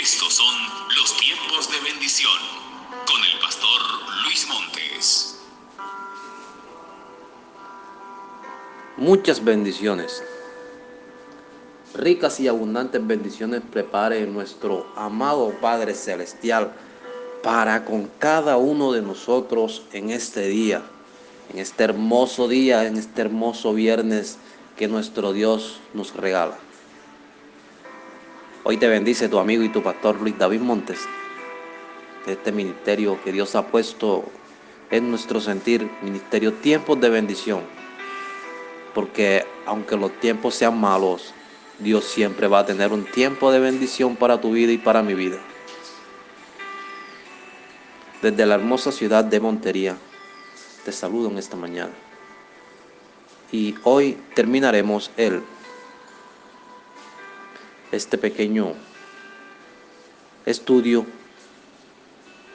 Estos son los tiempos de bendición con el pastor Luis Montes. Muchas bendiciones. Ricas y abundantes bendiciones prepare nuestro amado Padre Celestial para con cada uno de nosotros en este día, en este hermoso día, en este hermoso viernes que nuestro Dios nos regala. Hoy te bendice tu amigo y tu pastor Luis David Montes, este ministerio que Dios ha puesto en nuestro sentir, ministerio tiempos de bendición. Porque aunque los tiempos sean malos, Dios siempre va a tener un tiempo de bendición para tu vida y para mi vida. Desde la hermosa ciudad de Montería, te saludo en esta mañana. Y hoy terminaremos el este pequeño estudio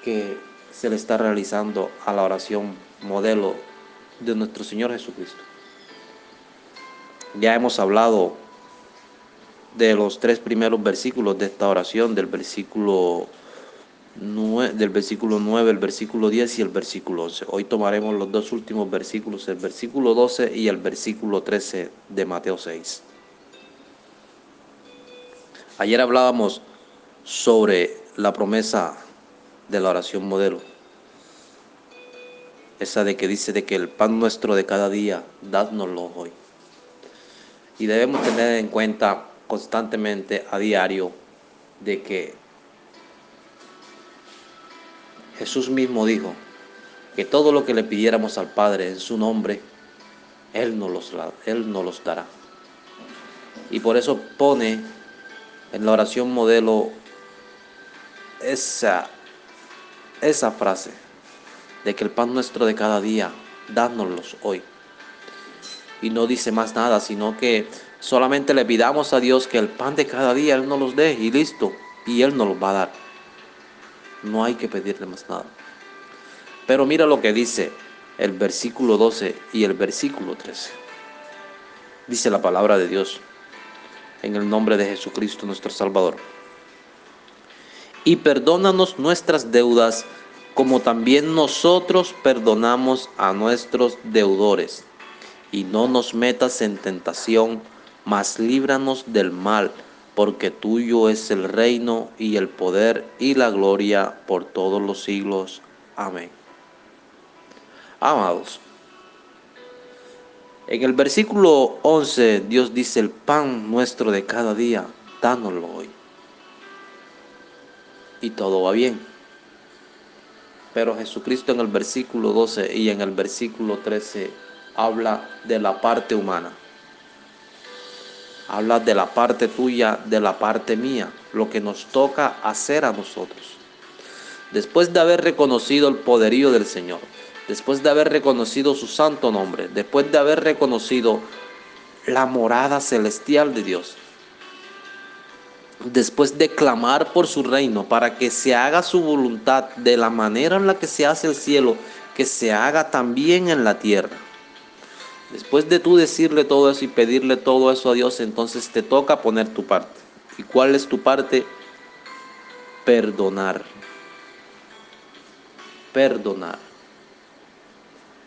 que se le está realizando a la oración modelo de nuestro Señor Jesucristo. Ya hemos hablado de los tres primeros versículos de esta oración, del versículo 9, del versículo 9, el versículo 10 y el versículo 11. Hoy tomaremos los dos últimos versículos, el versículo 12 y el versículo 13 de Mateo 6. Ayer hablábamos sobre la promesa de la oración modelo. Esa de que dice de que el pan nuestro de cada día, dádnoslo hoy. Y debemos tener en cuenta constantemente a diario de que Jesús mismo dijo que todo lo que le pidiéramos al Padre en su nombre, Él nos los, Él nos los dará. Y por eso pone en la oración modelo esa, esa frase de que el pan nuestro de cada día, dánoslos hoy. Y no dice más nada, sino que solamente le pidamos a Dios que el pan de cada día Él nos los dé y listo, y Él nos los va a dar. No hay que pedirle más nada. Pero mira lo que dice el versículo 12 y el versículo 13. Dice la palabra de Dios en el nombre de Jesucristo nuestro Salvador. Y perdónanos nuestras deudas como también nosotros perdonamos a nuestros deudores. Y no nos metas en tentación, mas líbranos del mal, porque tuyo es el reino y el poder y la gloria por todos los siglos. Amén. Amados, en el versículo 11 Dios dice, el pan nuestro de cada día, dánoslo hoy. Y todo va bien. Pero Jesucristo en el versículo 12 y en el versículo 13 habla de la parte humana. Habla de la parte tuya, de la parte mía, lo que nos toca hacer a nosotros. Después de haber reconocido el poderío del Señor, después de haber reconocido su santo nombre, después de haber reconocido la morada celestial de Dios, después de clamar por su reino para que se haga su voluntad de la manera en la que se hace el cielo, que se haga también en la tierra. Después de tú decirle todo eso y pedirle todo eso a Dios, entonces te toca poner tu parte. ¿Y cuál es tu parte? Perdonar. Perdonar.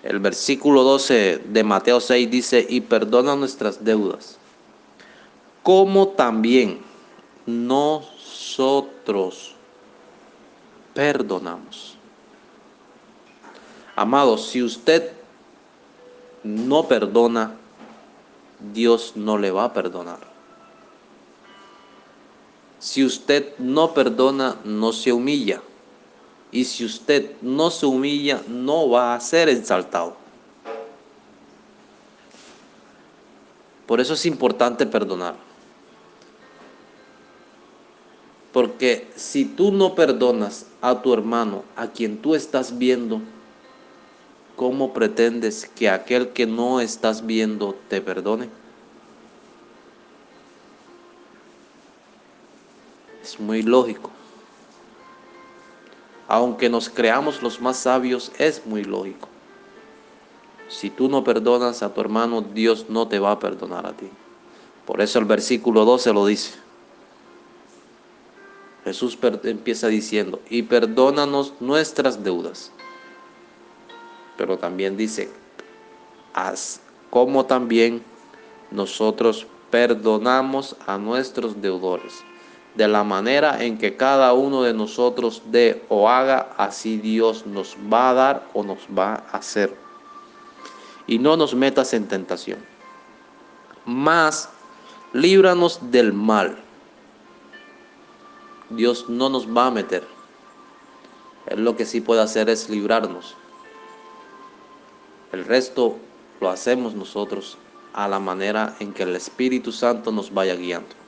El versículo 12 de Mateo 6 dice, y perdona nuestras deudas, como también nosotros perdonamos. Amados, si usted no perdona, Dios no le va a perdonar. Si usted no perdona, no se humilla. Y si usted no se humilla, no va a ser exaltado. Por eso es importante perdonar. Porque si tú no perdonas a tu hermano, a quien tú estás viendo, ¿cómo pretendes que aquel que no estás viendo te perdone? Es muy lógico aunque nos creamos los más sabios, es muy lógico. Si tú no perdonas a tu hermano, Dios no te va a perdonar a ti. Por eso el versículo 12 lo dice. Jesús empieza diciendo, y perdónanos nuestras deudas. Pero también dice, haz como también nosotros perdonamos a nuestros deudores. De la manera en que cada uno de nosotros dé o haga, así Dios nos va a dar o nos va a hacer. Y no nos metas en tentación. Más, líbranos del mal. Dios no nos va a meter. Él lo que sí puede hacer es librarnos. El resto lo hacemos nosotros a la manera en que el Espíritu Santo nos vaya guiando.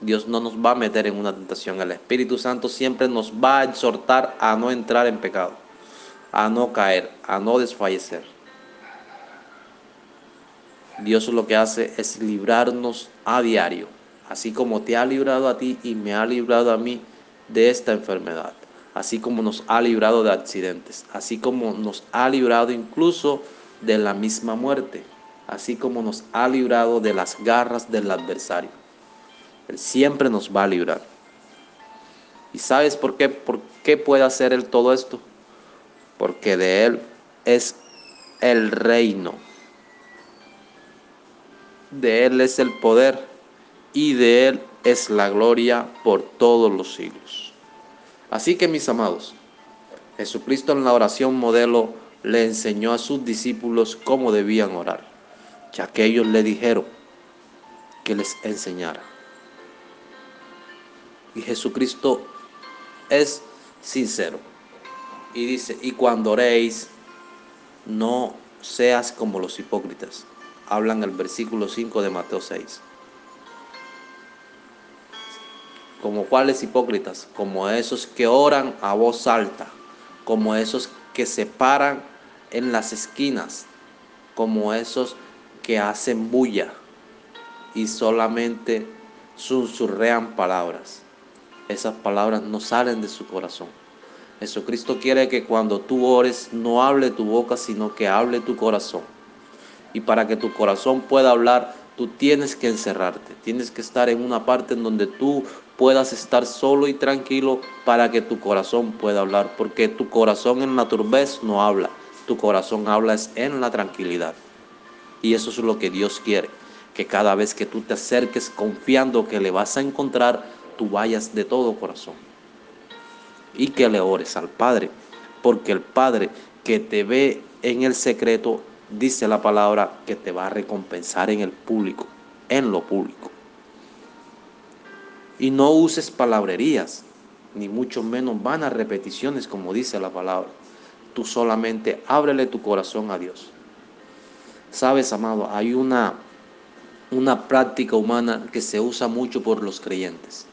Dios no nos va a meter en una tentación. El Espíritu Santo siempre nos va a exhortar a no entrar en pecado, a no caer, a no desfallecer. Dios lo que hace es librarnos a diario, así como te ha librado a ti y me ha librado a mí de esta enfermedad, así como nos ha librado de accidentes, así como nos ha librado incluso de la misma muerte así como nos ha librado de las garras del adversario. Él siempre nos va a librar. ¿Y sabes por qué? ¿Por qué puede hacer Él todo esto? Porque de Él es el reino. De Él es el poder y de Él es la gloria por todos los siglos. Así que mis amados, Jesucristo en la oración modelo le enseñó a sus discípulos cómo debían orar ya que ellos le dijeron que les enseñara. Y Jesucristo es sincero y dice, y cuando oréis, no seas como los hipócritas. Hablan el versículo 5 de Mateo 6. Como cuáles hipócritas, como esos que oran a voz alta, como esos que se paran en las esquinas, como esos que hacen bulla y solamente susurrean palabras. Esas palabras no salen de su corazón. Jesucristo quiere que cuando tú ores no hable tu boca, sino que hable tu corazón. Y para que tu corazón pueda hablar, tú tienes que encerrarte, tienes que estar en una parte en donde tú puedas estar solo y tranquilo para que tu corazón pueda hablar, porque tu corazón en la turbez no habla, tu corazón habla es en la tranquilidad. Y eso es lo que Dios quiere, que cada vez que tú te acerques confiando que le vas a encontrar, tú vayas de todo corazón. Y que le ores al Padre, porque el Padre que te ve en el secreto, dice la palabra, que te va a recompensar en el público, en lo público. Y no uses palabrerías, ni mucho menos vanas repeticiones como dice la palabra. Tú solamente ábrele tu corazón a Dios. Sabes, amado, hay una, una práctica humana que se usa mucho por los creyentes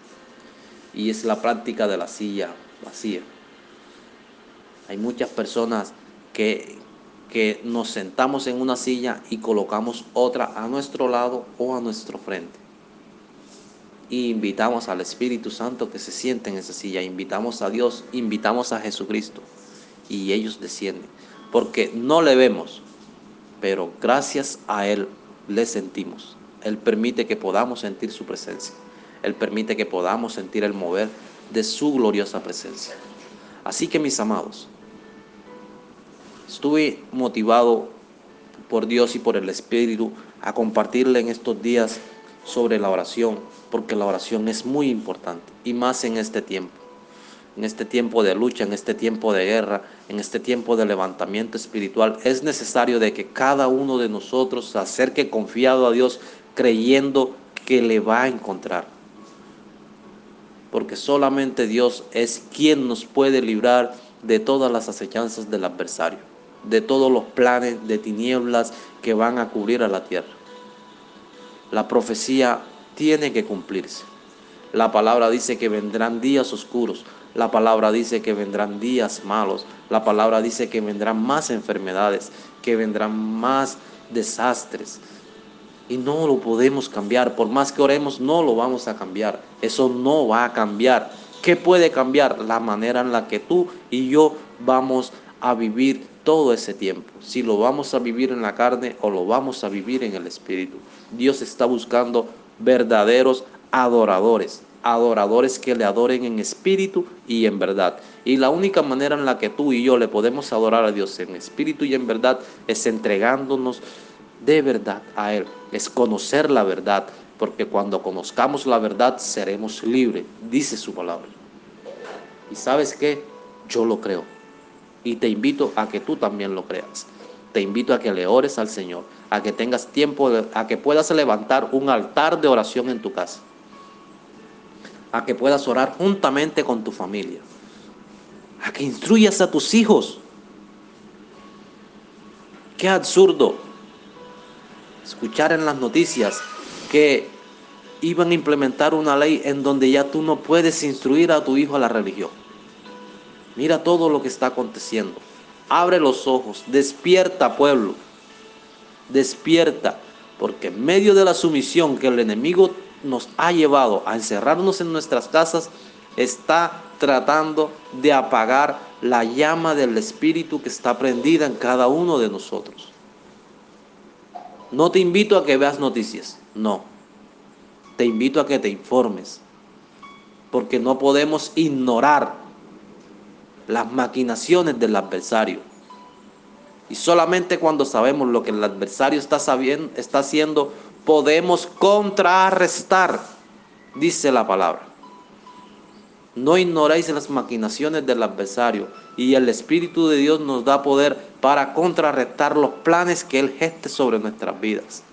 y es la práctica de la silla vacía. Hay muchas personas que, que nos sentamos en una silla y colocamos otra a nuestro lado o a nuestro frente. Y invitamos al Espíritu Santo que se siente en esa silla, invitamos a Dios, invitamos a Jesucristo y ellos descienden. Porque no le vemos, pero gracias a Él le sentimos. Él permite que podamos sentir su presencia. Él permite que podamos sentir el mover de su gloriosa presencia. Así que mis amados, estuve motivado por Dios y por el Espíritu a compartirle en estos días sobre la oración, porque la oración es muy importante y más en este tiempo en este tiempo de lucha, en este tiempo de guerra, en este tiempo de levantamiento espiritual, es necesario de que cada uno de nosotros se acerque confiado a Dios, creyendo que le va a encontrar. Porque solamente Dios es quien nos puede librar de todas las acechanzas del adversario, de todos los planes de tinieblas que van a cubrir a la tierra. La profecía tiene que cumplirse. La palabra dice que vendrán días oscuros, la palabra dice que vendrán días malos. La palabra dice que vendrán más enfermedades, que vendrán más desastres. Y no lo podemos cambiar. Por más que oremos, no lo vamos a cambiar. Eso no va a cambiar. ¿Qué puede cambiar? La manera en la que tú y yo vamos a vivir todo ese tiempo. Si lo vamos a vivir en la carne o lo vamos a vivir en el espíritu. Dios está buscando verdaderos adoradores adoradores que le adoren en espíritu y en verdad. Y la única manera en la que tú y yo le podemos adorar a Dios en espíritu y en verdad es entregándonos de verdad a Él, es conocer la verdad, porque cuando conozcamos la verdad seremos libres, dice su palabra. Y sabes qué, yo lo creo. Y te invito a que tú también lo creas. Te invito a que le ores al Señor, a que tengas tiempo, a que puedas levantar un altar de oración en tu casa, a que puedas orar juntamente con tu familia, a que instruyas a tus hijos. Qué absurdo escuchar en las noticias que iban a implementar una ley en donde ya tú no puedes instruir a tu hijo a la religión. Mira todo lo que está aconteciendo. Abre los ojos, despierta pueblo, despierta, porque en medio de la sumisión que el enemigo nos ha llevado a encerrarnos en nuestras casas, está tratando de apagar la llama del Espíritu que está prendida en cada uno de nosotros. No te invito a que veas noticias, no. Te invito a que te informes, porque no podemos ignorar las maquinaciones del adversario. Y solamente cuando sabemos lo que el adversario está, sabiendo, está haciendo, podemos contrarrestar, dice la palabra. No ignoréis las maquinaciones del adversario y el Espíritu de Dios nos da poder para contrarrestar los planes que Él geste sobre nuestras vidas.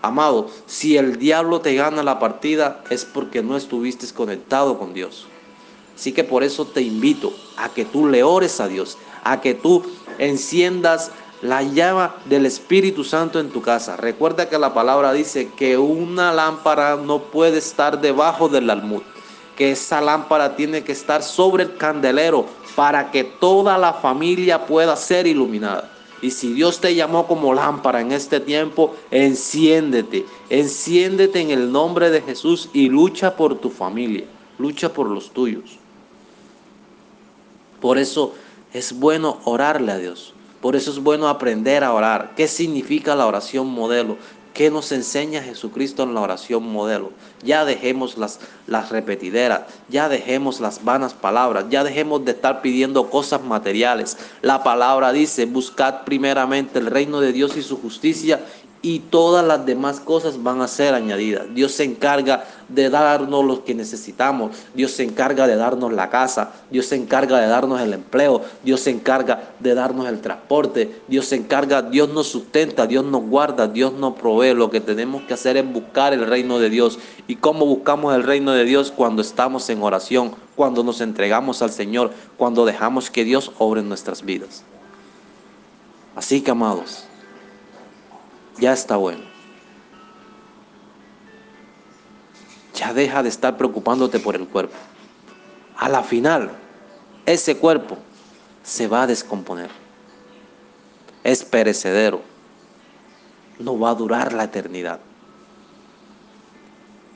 Amado, si el diablo te gana la partida es porque no estuviste conectado con Dios. Así que por eso te invito a que tú le ores a Dios, a que tú enciendas la llama del Espíritu Santo en tu casa. Recuerda que la palabra dice que una lámpara no puede estar debajo del almud que esa lámpara tiene que estar sobre el candelero para que toda la familia pueda ser iluminada. Y si Dios te llamó como lámpara en este tiempo, enciéndete, enciéndete en el nombre de Jesús y lucha por tu familia, lucha por los tuyos. Por eso es bueno orarle a Dios. Por eso es bueno aprender a orar. ¿Qué significa la oración modelo? ¿Qué nos enseña Jesucristo en la oración modelo? Ya dejemos las, las repetideras, ya dejemos las vanas palabras, ya dejemos de estar pidiendo cosas materiales. La palabra dice, buscad primeramente el reino de Dios y su justicia y todas las demás cosas van a ser añadidas. Dios se encarga de darnos lo que necesitamos. Dios se encarga de darnos la casa. Dios se encarga de darnos el empleo. Dios se encarga de darnos el transporte. Dios se encarga, Dios nos sustenta, Dios nos guarda, Dios nos provee. Lo que tenemos que hacer es buscar el reino de Dios. ¿Y cómo buscamos el reino de Dios? Cuando estamos en oración, cuando nos entregamos al Señor, cuando dejamos que Dios obre en nuestras vidas. Así que, amados, ya está bueno. Ya deja de estar preocupándote por el cuerpo. A la final, ese cuerpo se va a descomponer. Es perecedero. No va a durar la eternidad.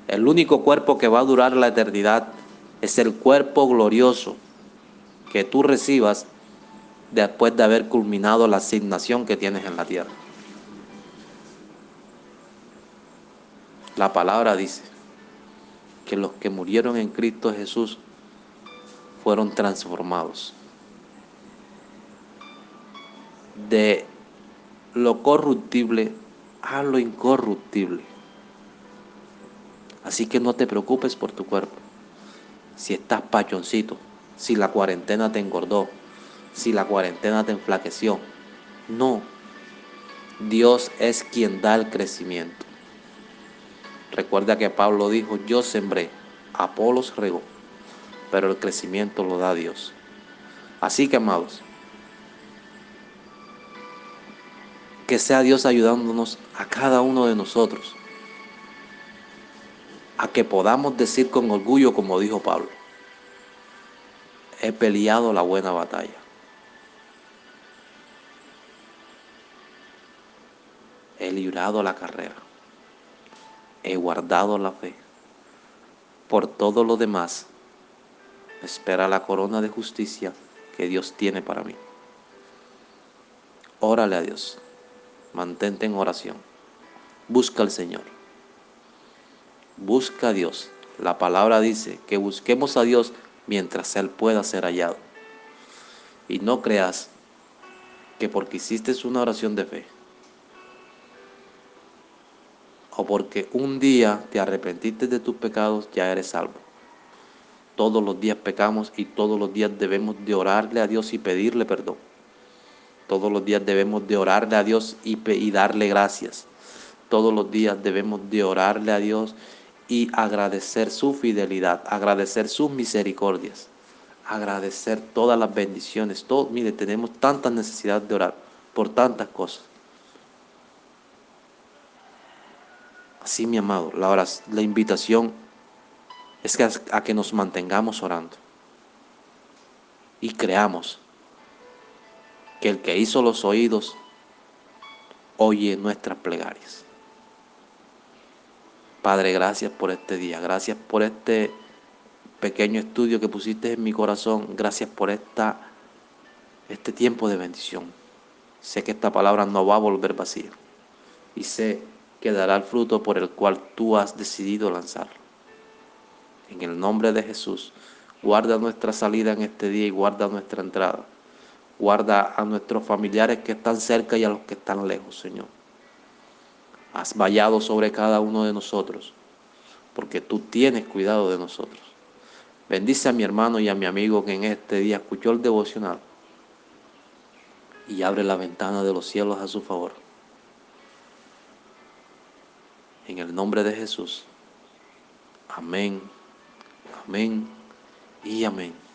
El único cuerpo que va a durar la eternidad es el cuerpo glorioso que tú recibas después de haber culminado la asignación que tienes en la tierra. La palabra dice que los que murieron en Cristo Jesús fueron transformados de lo corruptible a lo incorruptible. Así que no te preocupes por tu cuerpo. Si estás pachoncito, si la cuarentena te engordó, si la cuarentena te enflaqueció. No. Dios es quien da el crecimiento. Recuerda que Pablo dijo, yo sembré, Apolos regó, pero el crecimiento lo da Dios. Así que, amados, que sea Dios ayudándonos a cada uno de nosotros a que podamos decir con orgullo, como dijo Pablo, he peleado la buena batalla. He librado la carrera he guardado la fe. Por todo lo demás, espera la corona de justicia que Dios tiene para mí. Órale a Dios, mantente en oración, busca al Señor, busca a Dios, La palabra dice que busquemos a Dios mientras Él pueda ser hallado. Y no creas que porque hiciste una oración de fe, o porque un día te arrepentiste de tus pecados, ya eres salvo. Todos los días pecamos y todos los días debemos de orarle a Dios y pedirle perdón. Todos los días debemos de orarle a Dios y, y darle gracias. Todos los días debemos de orarle a Dios y agradecer su fidelidad, agradecer sus misericordias, agradecer todas las bendiciones. Mire, tenemos tanta necesidad de orar por tantas cosas. Así, mi amado, la, la invitación es que a, que nos mantengamos orando y creamos que el que hizo los oídos oye nuestras plegarias. Padre, gracias por este día, gracias por este pequeño estudio que pusiste en mi corazón, gracias por esta, este tiempo de bendición. Sé que esta palabra no va a volver vacía y sé que dará el fruto por el cual tú has decidido lanzarlo. En el nombre de Jesús, guarda nuestra salida en este día y guarda nuestra entrada. Guarda a nuestros familiares que están cerca y a los que están lejos, Señor. Has vallado sobre cada uno de nosotros, porque tú tienes cuidado de nosotros. Bendice a mi hermano y a mi amigo que en este día escuchó el devocional y abre la ventana de los cielos a su favor. En el nombre de Jesús. Amén, amén y amén.